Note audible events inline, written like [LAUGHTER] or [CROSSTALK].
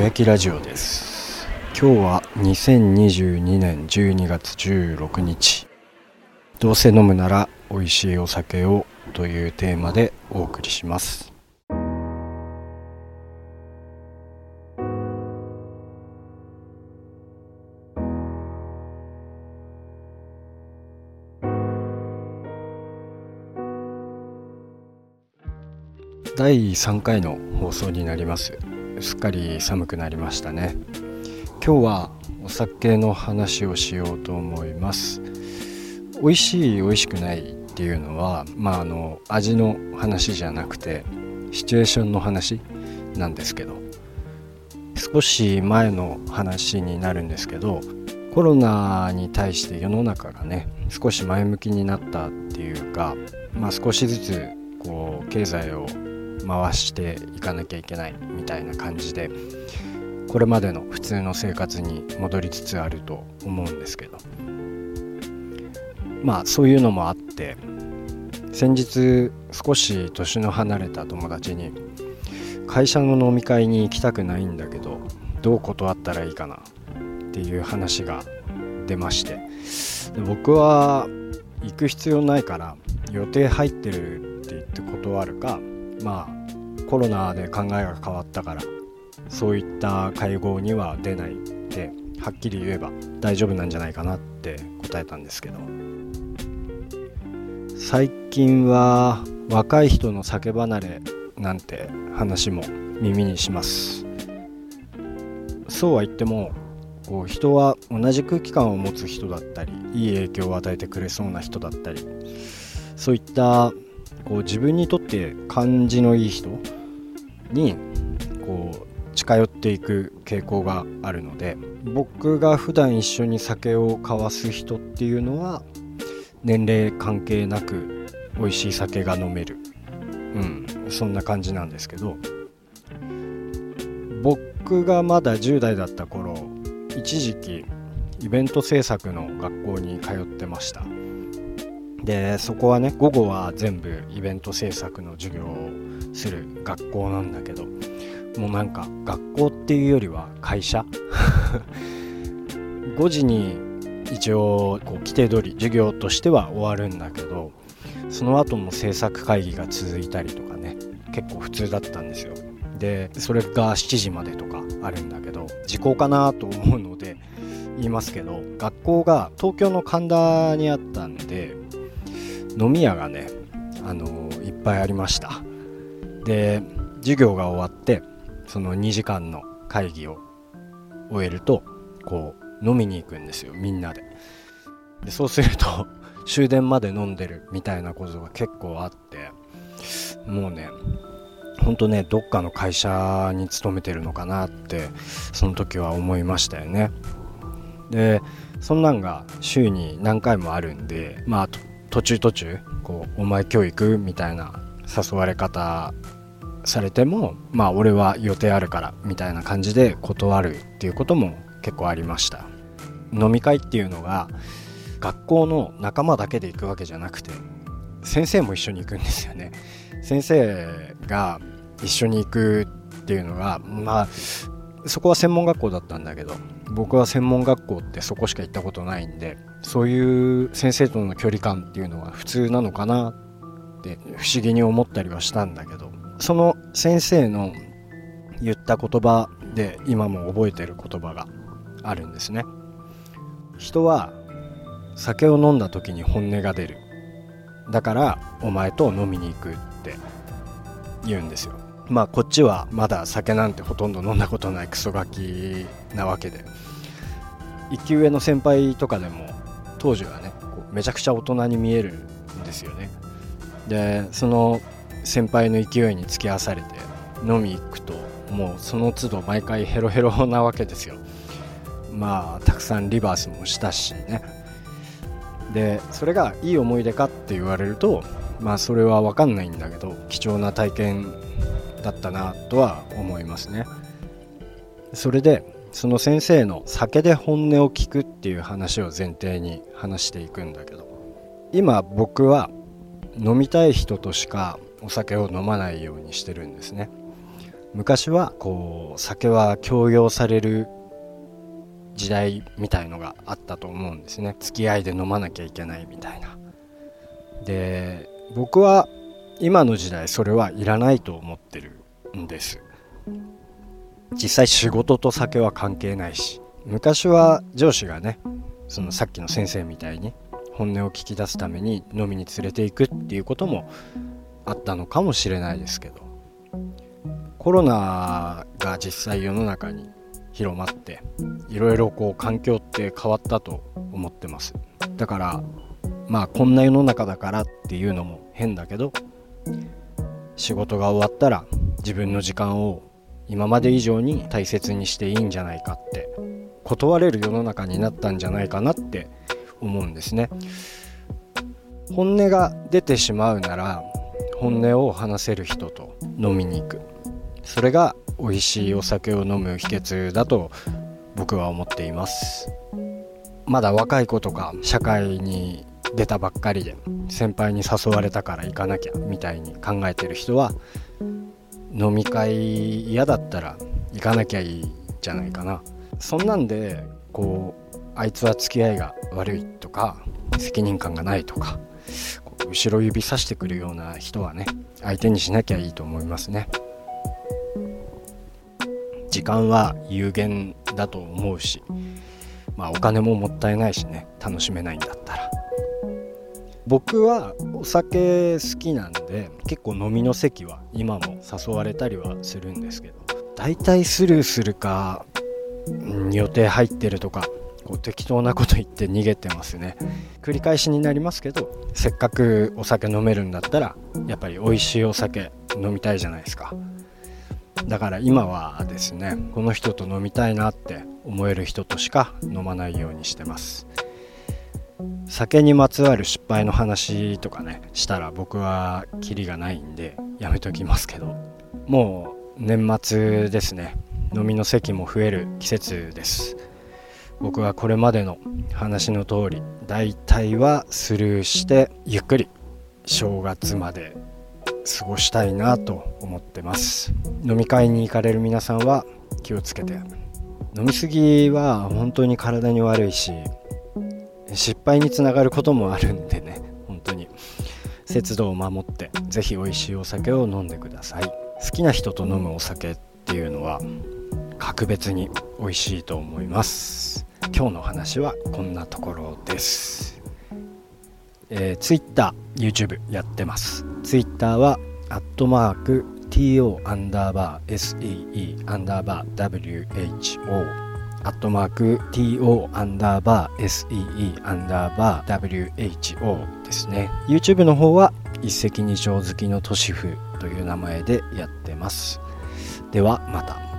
焼きラジオです今日は2022年12月16日どうせ飲むなら美味しいお酒をというテーマでお送りします第3回の放送になりますすっかり寒くなりましたね。今日はお酒の話をしようと思います。美味しい美味しくないっていうのはまああの味の話じゃなくてシチュエーションの話なんですけど少し前の話になるんですけどコロナに対して世の中がね少し前向きになったっていうか、まあ、少しずつこう経済を回していかなきゃいけないみたいな感じでこれまでの普通の生活に戻りつつあると思うんですけど。まあそういうのもあって先日少し年の離れた友達に会社の飲み会に行きたくないんだけどどう断ったらいいかなっていう話が出まして。僕は行く必要ないから予定入ってるって言って断るかまあコロナで考えが変わったからそういった会合には出ないってはっきり言えば大丈夫なんじゃないかなって答えたんですけど。最近は若い人の酒離れなんて話も耳にします。そうは言ってもこう人は同じ空気感を持つ人だったりいい影響を与えてくれそうな人だったりそういったこう自分にとって感じのいい人にこう近寄っていく傾向があるので僕が普段一緒に酒を交わす人っていうのは年齢関係なく美味しい酒が飲める。うんそんな感じなんですけど僕がまだ10代だった頃一時期イベント制作の学校に通ってました。でそこはね午後は全部イベント制作の授業をする学校なんだけどもうなんか学校っていうよりは会社？[LAUGHS] 5時に一応こう規定通り授業としては終わるんだけどその後も制作会議が続いたりとかね結構普通だったんですよ。でそれが7時までとかあるんだけど時効かなと思うので言いますけど学校が東京の神田にあったんで飲み屋がねあのいっぱいありました。で授業が終わってその2時間の会議を終えるとこう飲みに行くんですよみんなで。でそうすると [LAUGHS] 終電まで飲んでるみたいなことが結構あってもうねほんとねどっかの会社に勤めてるのかなってその時は思いましたよね。でそんなんが週に何回もあるんでまあ途中途中こう「お前今日行く?」みたいな誘われ方されてもまあ俺は予定あるからみたいな感じで断るっていうことも結構ありました飲み会っていうのが学校の仲間だけで行くわけじゃなくて先生も一緒に行くんですよね先生が一緒に行くっていうのがまあそこは専門学校だったんだけど僕は専門学校ってそこしか行ったことないんでそういう先生との距離感っていうのは普通なのかなって不思議に思ったりはしたんだけどその先生の言った言葉で今も覚えてる言葉があるんですね。人は酒を飲んだ時に本音が出る。だからお前と飲みに行くって言うんですよ。まあこっちはまだ酒なんてほとんど飲んだことないクソガキなわけで。一級上の先輩とかでも当時はねこうめちゃくちゃ大人に見えるんですよね。でその先輩の勢いに付き合わされて飲み行くともうその都度毎回ヘロヘロなわけですよ。まあたくさんリバースもしたしね。でそれがいい思い出かって言われるとまあそれは分かんないんだけど貴重な体験だったなとは思いますね。それでその先生の酒で本音を聞くっていう話を前提に話していくんだけど今僕は飲みたい人としかお酒を飲まないようにしてるんですね。昔はこう酒は強要される時代みたいのがあったと思うんですね。付き合いで飲まなきゃいけないみたいな。で僕は今の時代それはいらないと思ってるんです。実際仕事と酒は関係ないし昔は上司がねそのさっきの先生みたいに本音を聞き出すために飲みに連れていくっていうこともあったのかもしれないですけどコロナが実際世の中に広まっていろいろこう環境って変わったと思ってます。だからまあこんな世の中だからっていうのも変だけど仕事が終わったら自分の時間を今まで以上に大切にしていいんじゃないかって断れる世の中になったんじゃないかなって思うんですね。本音が出てしまうなら本音を話せる人と飲みに行く。それが美味しいお酒を飲む秘訣だと僕は思っています。まだ若い子とか社会に出たばっかりで先輩に誘われたから行かなきゃみたいに考えてる人は飲み会嫌だったら行かなきゃいいじゃないかな。そんなんでこうあいつは付き合いが悪いとか責任感がないとか後ろ指さしてくるような人はね相手にしなきゃいいと思いますね。時間は有限だと思うしまあお金ももったいないしね楽しめないんだったら。僕はお酒好きなんで結構飲みの席は今も誘われたりはするんですけど大体スルーするか、うん、予定入ってるとかこう適当なこと言って逃げてますね。繰り返しになりますけどせっかくお酒飲めるんだったらやっぱり美味しいお酒飲みたいじゃないですか。だから今はですねこの人と飲みたいなって思える人としか飲まないようにしてます。酒にまつわる失敗の話とかねしたら僕はキリがないんでやめときますけどもう年末ですね。飲みの席も増える季節です。僕はこれまでの話の通り大体はスルーしてゆっくり正月まで過ごしたいなと思ってます。飲み会に行かれる皆さんは気をつけて。飲み過ぎは本当に体に悪いし失敗につながることもあるんでね本当に。節度を守って是非美味しいお酒を飲んでください。好きな人と飲むお酒っていうのは格別に美味しいと思います。今日の話はこんなところです、えー、Twitter、YouTube やってます。Twitter はアットマーク TO アンダーバー SEE アンダーバー WHO アットマーク TO アンダーバー SEE アンダーバー WHO ですね。YouTube の方は一石二鳥好きの都市府という名前でやってます。ではまた。